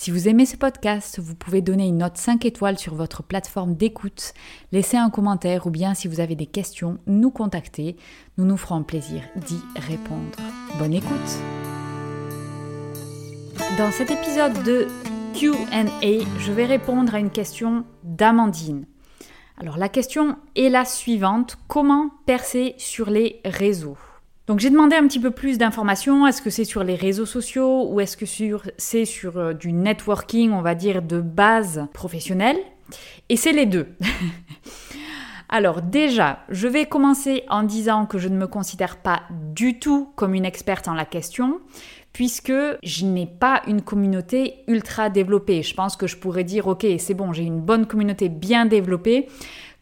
Si vous aimez ce podcast, vous pouvez donner une note 5 étoiles sur votre plateforme d'écoute, laisser un commentaire ou bien si vous avez des questions, nous contacter. Nous nous ferons plaisir d'y répondre. Bonne écoute Dans cet épisode de QA, je vais répondre à une question d'Amandine. Alors la question est la suivante, comment percer sur les réseaux? Donc j'ai demandé un petit peu plus d'informations. Est-ce que c'est sur les réseaux sociaux ou est-ce que c'est sur euh, du networking, on va dire, de base professionnelle? Et c'est les deux. Alors déjà, je vais commencer en disant que je ne me considère pas du tout comme une experte en la question, puisque je n'ai pas une communauté ultra développée. Je pense que je pourrais dire, ok, c'est bon, j'ai une bonne communauté bien développée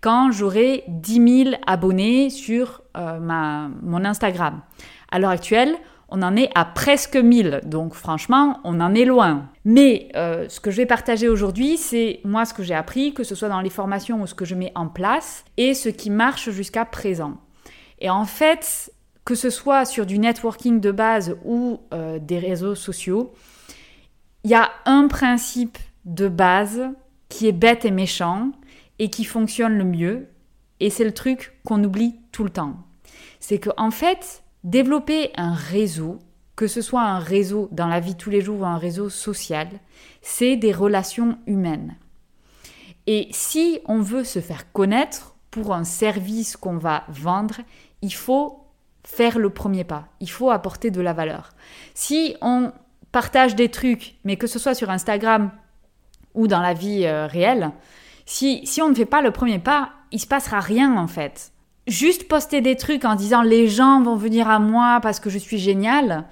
quand j'aurai 10 000 abonnés sur euh, ma, mon Instagram. À l'heure actuelle, on en est à presque 1000, donc franchement, on en est loin. Mais euh, ce que je vais partager aujourd'hui, c'est moi ce que j'ai appris, que ce soit dans les formations ou ce que je mets en place, et ce qui marche jusqu'à présent. Et en fait, que ce soit sur du networking de base ou euh, des réseaux sociaux, il y a un principe de base qui est bête et méchant, et qui fonctionne le mieux. Et c'est le truc qu'on oublie tout le temps. C'est qu'en en fait, développer un réseau, que ce soit un réseau dans la vie tous les jours ou un réseau social, c'est des relations humaines. Et si on veut se faire connaître pour un service qu'on va vendre, il faut faire le premier pas. Il faut apporter de la valeur. Si on partage des trucs, mais que ce soit sur Instagram ou dans la vie euh, réelle, si, on ne fait pas le premier pas, il se passera rien en fait. Juste poster des trucs en disant les gens vont venir à moi parce que je suis génial,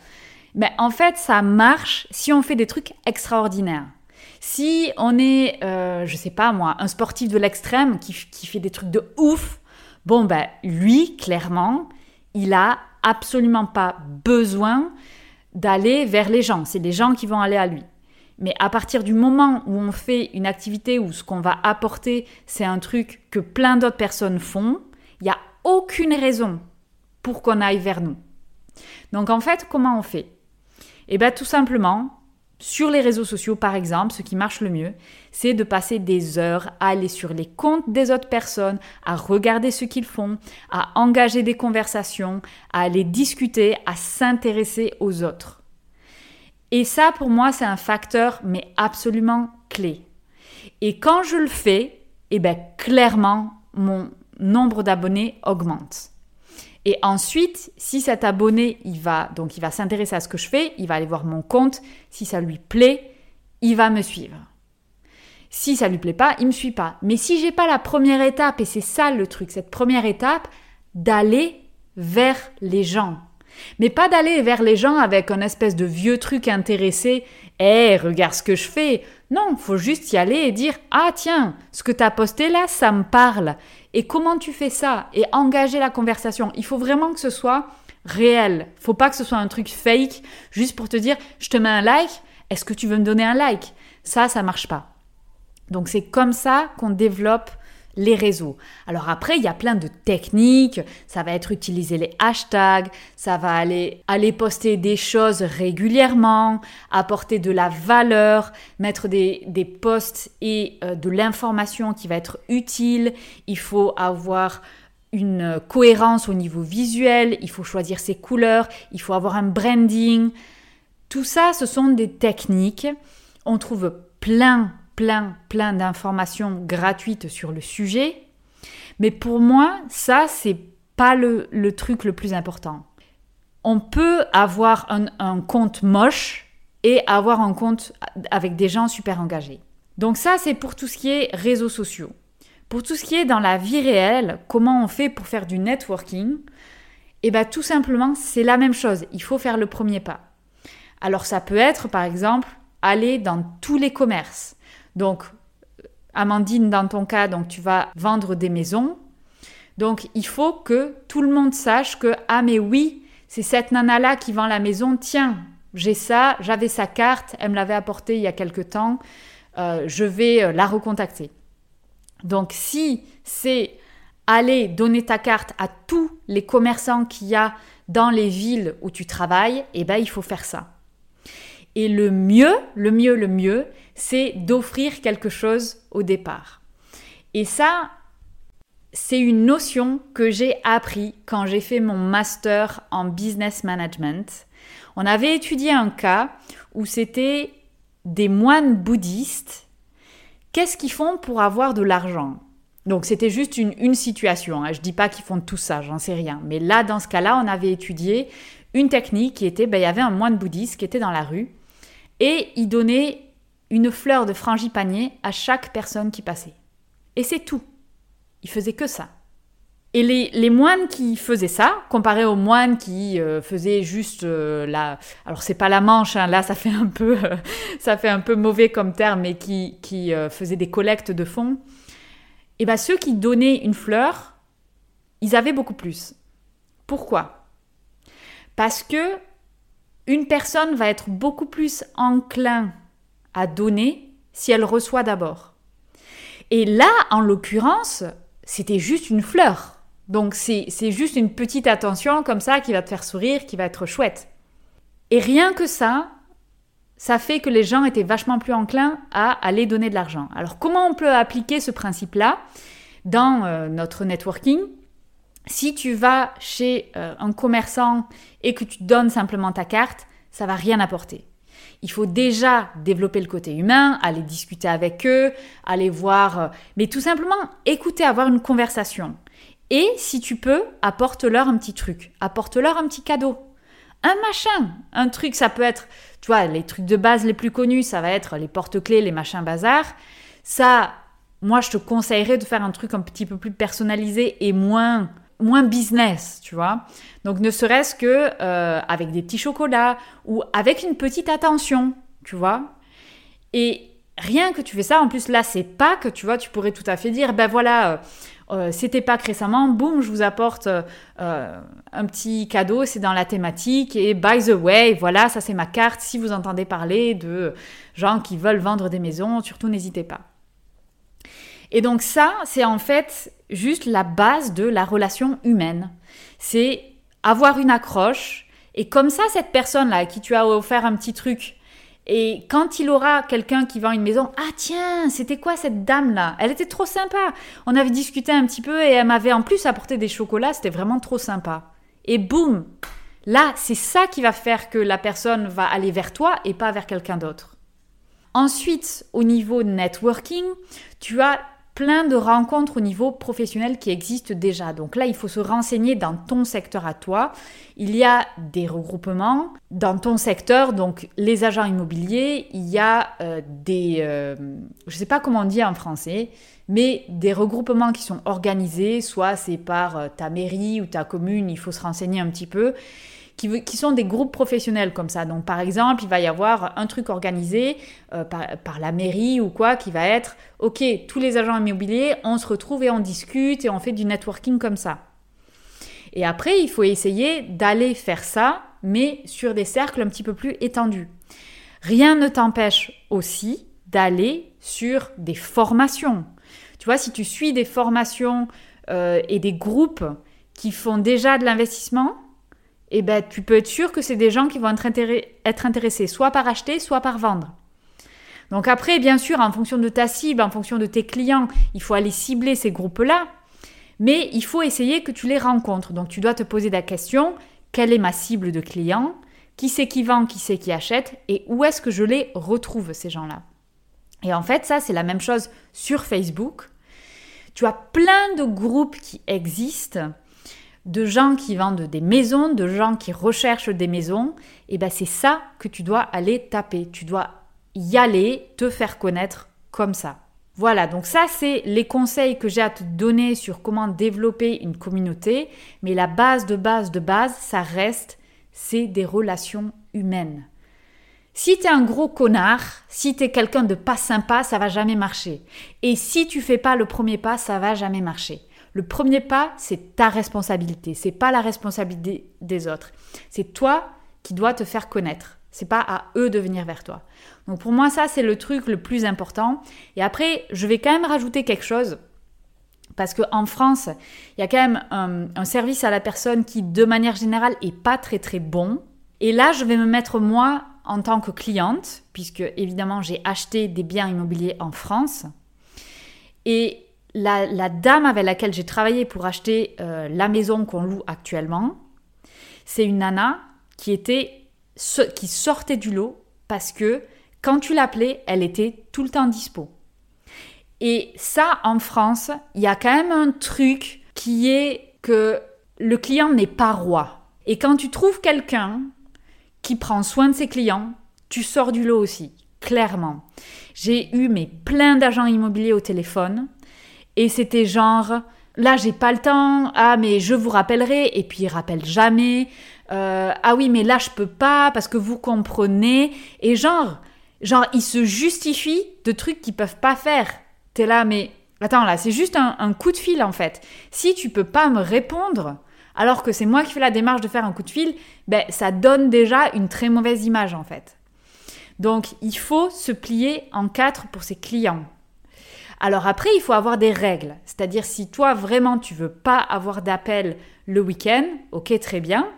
mais en fait ça marche si on fait des trucs extraordinaires. Si on est, euh, je sais pas moi, un sportif de l'extrême qui, qui fait des trucs de ouf, bon ben lui clairement, il a absolument pas besoin d'aller vers les gens. C'est les gens qui vont aller à lui. Mais à partir du moment où on fait une activité où ce qu'on va apporter, c'est un truc que plein d'autres personnes font, il n'y a aucune raison pour qu'on aille vers nous. Donc en fait, comment on fait? Eh bien tout simplement, sur les réseaux sociaux par exemple, ce qui marche le mieux, c'est de passer des heures à aller sur les comptes des autres personnes, à regarder ce qu'ils font, à engager des conversations, à aller discuter, à s'intéresser aux autres. Et ça, pour moi, c'est un facteur, mais absolument clé. Et quand je le fais, eh bien, clairement, mon nombre d'abonnés augmente. Et ensuite, si cet abonné, il va donc il va s'intéresser à ce que je fais, il va aller voir mon compte, si ça lui plaît, il va me suivre. Si ça lui plaît pas, il me suit pas. Mais si j'ai pas la première étape et c'est ça le truc, cette première étape d'aller vers les gens, mais pas d'aller vers les gens avec un espèce de vieux truc intéressé. Eh, regarde ce que je fais. Non, faut juste y aller et dire Ah, tiens, ce que tu as posté là, ça me parle. Et comment tu fais ça Et engager la conversation. Il faut vraiment que ce soit réel. Faut pas que ce soit un truc fake, juste pour te dire Je te mets un like, est-ce que tu veux me donner un like? Ça, ça marche pas. Donc c'est comme ça qu'on développe les réseaux. Alors après, il y a plein de techniques, ça va être utiliser les hashtags, ça va aller, aller poster des choses régulièrement, apporter de la valeur, mettre des, des posts et euh, de l'information qui va être utile. Il faut avoir une cohérence au niveau visuel, il faut choisir ses couleurs, il faut avoir un branding. Tout ça, ce sont des techniques. On trouve plein plein, plein d'informations gratuites sur le sujet. Mais pour moi, ça, c'est pas le, truc le plus important. On peut avoir un, un compte moche et avoir un compte avec des gens super engagés. Donc ça, c'est pour tout ce qui est réseaux sociaux. Pour tout ce qui est dans la vie réelle, comment on fait pour faire du networking Eh bien tout simplement, c'est la même chose. Il faut faire le premier pas. Alors ça peut être, par exemple, aller dans tous les commerces. Donc, Amandine, dans ton cas, donc tu vas vendre des maisons. Donc il faut que tout le monde sache que ah mais oui, c'est cette nana là qui vend la maison, tiens, j'ai ça, j'avais sa carte, elle me l'avait apportée il y a quelque temps, euh, je vais euh, la recontacter. Donc si c'est aller donner ta carte à tous les commerçants qu'il y a dans les villes où tu travailles, eh ben il faut faire ça. Et le mieux, le mieux, le mieux, c'est d'offrir quelque chose au départ. Et ça, c'est une notion que j'ai appris quand j'ai fait mon master en business management. On avait étudié un cas où c'était des moines bouddhistes. Qu'est-ce qu'ils font pour avoir de l'argent? Donc c'était juste une, situation. Hein. Je dis pas qu'ils font tout ça, j'en sais rien. Mais là, dans ce cas-là, on avait étudié une technique qui était, ben, il y avait un moine bouddhiste qui était dans la rue et il donnait une fleur de frangipanier à chaque personne qui passait. Et c'est tout. Il faisait que ça. Et les, moines qui faisaient ça, comparé aux moines qui euh, faisaient juste euh, la, alors c'est pas la manche, hein, là ça fait un peu, ça fait un peu mauvais comme terme, mais qui, qui euh, faisaient des collectes de fonds, et bien ceux qui donnaient une fleur, ils avaient beaucoup plus. Pourquoi? Parce que une personne va être beaucoup plus enclin à donner si elle reçoit d'abord. Et là, en l'occurrence, c'était juste une fleur. Donc c'est juste une petite attention comme ça qui va te faire sourire, qui va être chouette. Et rien que ça, ça fait que les gens étaient vachement plus enclins à aller donner de l'argent. Alors comment on peut appliquer ce principe-là dans euh, notre networking? Si tu vas chez euh, un commerçant et que tu donnes simplement ta carte, ça va rien apporter. Il faut déjà développer le côté humain, aller discuter avec eux, aller voir, euh, mais tout simplement écouter, avoir une conversation. Et si tu peux, apporte-leur un petit truc, apporte-leur un petit cadeau. Un machin, un truc, ça peut être, tu vois, les trucs de base les plus connus, ça va être les porte-clés, les machins bazar. Ça, moi, je te conseillerais de faire un truc un petit peu plus personnalisé et moins, moins business, tu vois. Donc, ne serait-ce que euh, avec des petits chocolats ou avec une petite attention, tu vois. Et rien que tu fais ça, en plus là, c'est pas que tu vois, tu pourrais tout à fait dire, ben voilà. Euh, euh, c'était pas récemment, boum, je vous apporte un petit cadeau, c'est dans la thématique. Et by the way, voilà, ça c'est ma carte. Si vous entendez parler de gens qui veulent vendre des maisons, surtout n'hésitez pas. Et donc ça, c'est en fait juste la base de la relation humaine. C'est avoir une accroche. Et comme ça, cette personne-là à qui tu as offert un petit truc, et quand il aura quelqu'un qui vend une maison, ah tiens, c'était quoi cette dame-là? Elle était trop sympa. On avait discuté un petit peu et elle m'avait en plus apporté des chocolats, c'était vraiment trop sympa. Et boum Là, c'est ça qui va faire que la personne va aller vers toi et pas vers quelqu'un d'autre. Ensuite, au niveau networking, tu as plein de rencontres au niveau professionnel qui existent déjà. Donc là, il faut se renseigner dans ton secteur à toi. Il y a des regroupements dans ton secteur, donc les agents immobiliers, il y a euh, des, euh, je ne sais pas comment on dit en français, mais des regroupements qui sont organisés, soit c'est par euh, ta mairie ou ta commune, il faut se renseigner un petit peu qui, sont des groupes professionnels comme ça. Donc par exemple, il va y avoir un truc organisé euh, par, la mairie ou quoi qui va être, ok, tous les agents immobiliers, on se retrouve et on discute et on fait du networking comme ça. Et après, il faut essayer d'aller faire ça, mais sur des cercles un petit peu plus étendus. Rien ne t'empêche aussi d'aller sur des formations. Tu vois, si tu suis des formations euh, et des groupes qui font déjà de l'investissement, et eh ben, tu peux être sûr que c'est des gens qui vont être, être intéressés soit par acheter, soit par vendre. Donc après, bien sûr, en fonction de ta cible, en fonction de tes clients, il faut aller cibler ces groupes-là, mais il faut essayer que tu les rencontres. Donc tu dois te poser la question, quelle est ma cible de clients? Qui c'est qui vend Qui c'est qui achète? Et où est-ce que je les retrouve, ces gens-là? Et en fait, ça, c'est la même chose sur Facebook. Tu as plein de groupes qui existent de gens qui vendent des maisons, de gens qui recherchent des maisons, et ben c'est ça que tu dois aller taper. Tu dois y aller, te faire connaître comme ça. Voilà, donc ça c'est les conseils que j'ai à te donner sur comment développer une communauté, mais la base de base de base, ça reste, c'est des relations humaines. Si tu es un gros connard, si tu es quelqu'un de pas sympa, ça va jamais marcher. Et si tu fais pas le premier pas, ça va jamais marcher. Le premier pas, c'est ta responsabilité. C'est pas la responsabilité des autres. C'est toi qui dois te faire connaître. C'est pas à eux de venir vers toi. Donc pour moi, ça, c'est le truc le plus important. Et après, je vais quand même rajouter quelque chose. Parce qu'en France, il y a quand même un, service à la personne qui, de manière générale, est pas très très bon. Et là, je vais me mettre moi en tant que cliente, puisque évidemment j'ai acheté des biens immobiliers en France. Et la, dame avec laquelle j'ai travaillé pour acheter euh, la maison qu'on loue actuellement, c'est une nana qui était qui sortait du lot parce que quand tu l'appelais, elle était tout le temps dispo. Et ça, en France, il y a quand même un truc qui est que le client n'est pas roi. Et quand tu trouves quelqu'un qui prend soin de ses clients, tu sors du lot aussi, clairement. J'ai eu mes plein d'agents immobiliers au téléphone et c'était genre, là j'ai pas le temps, ah mais je vous rappellerai, et puis il rappelle jamais, euh, ah oui mais là je peux pas parce que vous comprenez, et genre, genre ils se justifient de trucs qu'ils peuvent pas faire. T'es là mais attends là c'est juste un, un, coup de fil en fait. Si tu peux pas me répondre alors que c'est moi qui fais la démarche de faire un coup de fil, ben ça donne déjà une très mauvaise image en fait. Donc il faut se plier en quatre pour ses clients. Alors après, il faut avoir des règles. C'est-à-dire si toi vraiment tu veux pas avoir d'appel le week-end, ok très bien.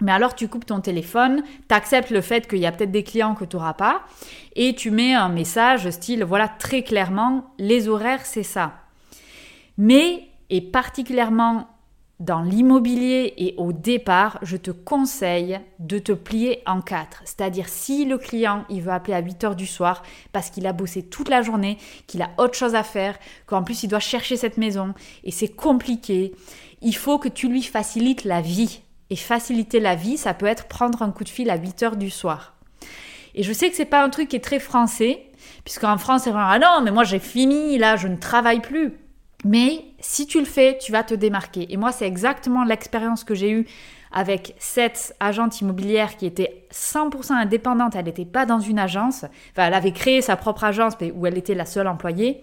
Mais alors tu coupes ton téléphone, tu acceptes le fait qu'il y a peut-être des clients que tu n'auras pas, et tu mets un message style voilà très clairement les horaires c'est ça. Mais, et particulièrement dans l'immobilier et au départ, je te conseille de te plier en quatre. C'est-à-dire si le client, il veut appeler à 8 heures du soir parce qu'il a bossé toute la journée, qu'il a autre chose à faire, qu'en plus il doit chercher cette maison et c'est compliqué, il faut que tu lui facilites la vie. Et faciliter la vie, ça peut être prendre un coup de fil à 8 heures du soir. Et je sais que c'est pas un truc qui est très français, puisqu'en France, c'est vraiment, ah non, mais moi j'ai fini, là, je ne travaille plus. Mais si tu le fais, tu vas te démarquer. Et moi, c'est exactement l'expérience que j'ai eue avec cette agente immobilière qui était 100% indépendante. Elle n'était pas dans une agence. Enfin, elle avait créé sa propre agence où elle était la seule employée.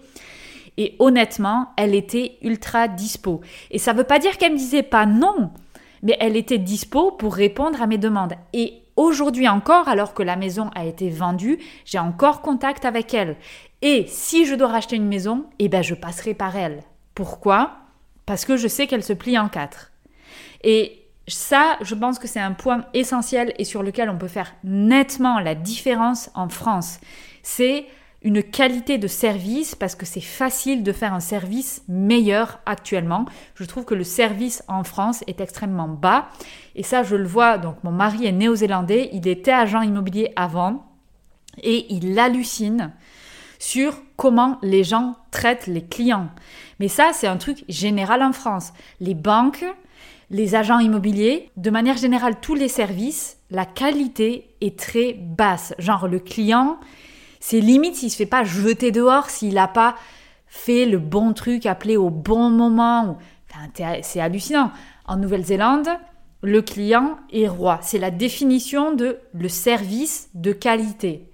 Et honnêtement, elle était ultra dispo. Et ça ne veut pas dire qu'elle me disait pas non, mais elle était dispo pour répondre à mes demandes. Et aujourd'hui encore, alors que la maison a été vendue, j'ai encore contact avec elle. Et si je dois racheter une maison, eh ben je passerai par elle. Pourquoi? Parce que je sais qu'elle se plie en quatre. Et ça, je pense que c'est un point essentiel et sur lequel on peut faire nettement la différence en France. C'est une qualité de service parce que c'est facile de faire un service meilleur actuellement. Je trouve que le service en France est extrêmement bas et ça je le vois. Donc mon mari est néo-zélandais, il était agent immobilier avant et il hallucine sur comment les gens traitent les clients. Mais ça, c'est un truc général en France. Les banques, les agents immobiliers, de manière générale, tous les services, la qualité est très basse. Genre, le client, c'est limite s'il se fait pas jeter dehors, s'il n'a pas fait le bon truc, appelé au bon moment. C'est hallucinant. En Nouvelle-Zélande, le client est roi. C'est la définition de le service de qualité.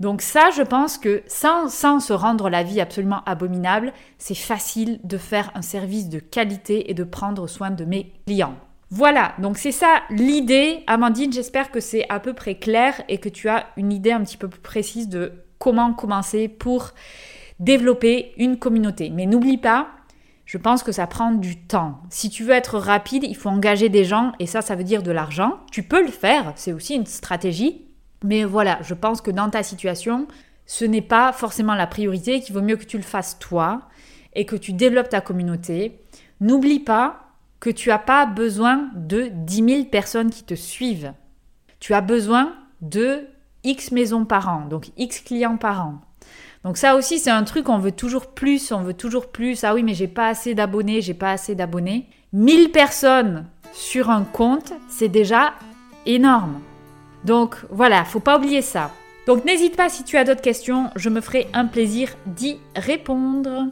Donc ça, je pense que sans, sans se rendre la vie absolument abominable, c'est facile de faire un service de qualité et de prendre soin de mes clients. Voilà, donc c'est ça l'idée. Amandine, j'espère que c'est à peu près clair et que tu as une idée un petit peu plus précise de comment commencer pour développer une communauté. Mais n'oublie pas, je pense que ça prend du temps. Si tu veux être rapide, il faut engager des gens et ça, ça veut dire de l'argent. Tu peux le faire, c'est aussi une stratégie, mais voilà, je pense que dans ta situation, ce n'est pas forcément la priorité, qu'il vaut mieux que tu le fasses toi et que tu développes ta communauté. N'oublie pas que tu n'as pas besoin de 10 000 personnes qui te suivent. Tu as besoin de X maisons par an, donc X clients par an. Donc ça aussi, c'est un truc, on veut toujours plus, on veut toujours plus. Ah oui, mais j'ai pas assez d'abonnés, j'ai pas assez d'abonnés. 1000 personnes sur un compte, c'est déjà énorme. Donc voilà, faut pas oublier ça. Donc n'hésite pas si tu as d'autres questions, je me ferai un plaisir d'y répondre.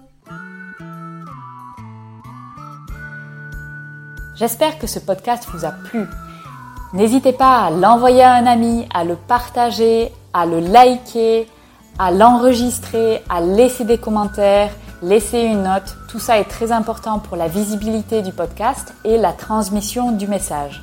J'espère que ce podcast vous a plu. N'hésitez pas à l'envoyer à un ami, à le partager, à le liker, à l'enregistrer, à laisser des commentaires. laissez une note. Tout ça est très important pour la visibilité du podcast et la transmission du message.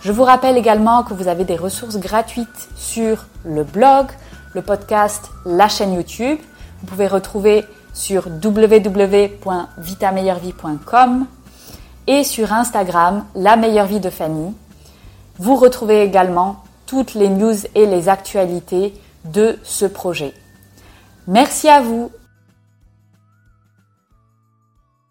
Je vous rappelle également que vous avez des ressources gratuites sur le blog, le podcast, la chaîne YouTube. Vous pouvez retrouver sur www.vitameilleurvie.com et sur Instagram, la meilleure vie de Fanny. Vous retrouvez également toutes les news et les actualités de ce projet. Merci à vous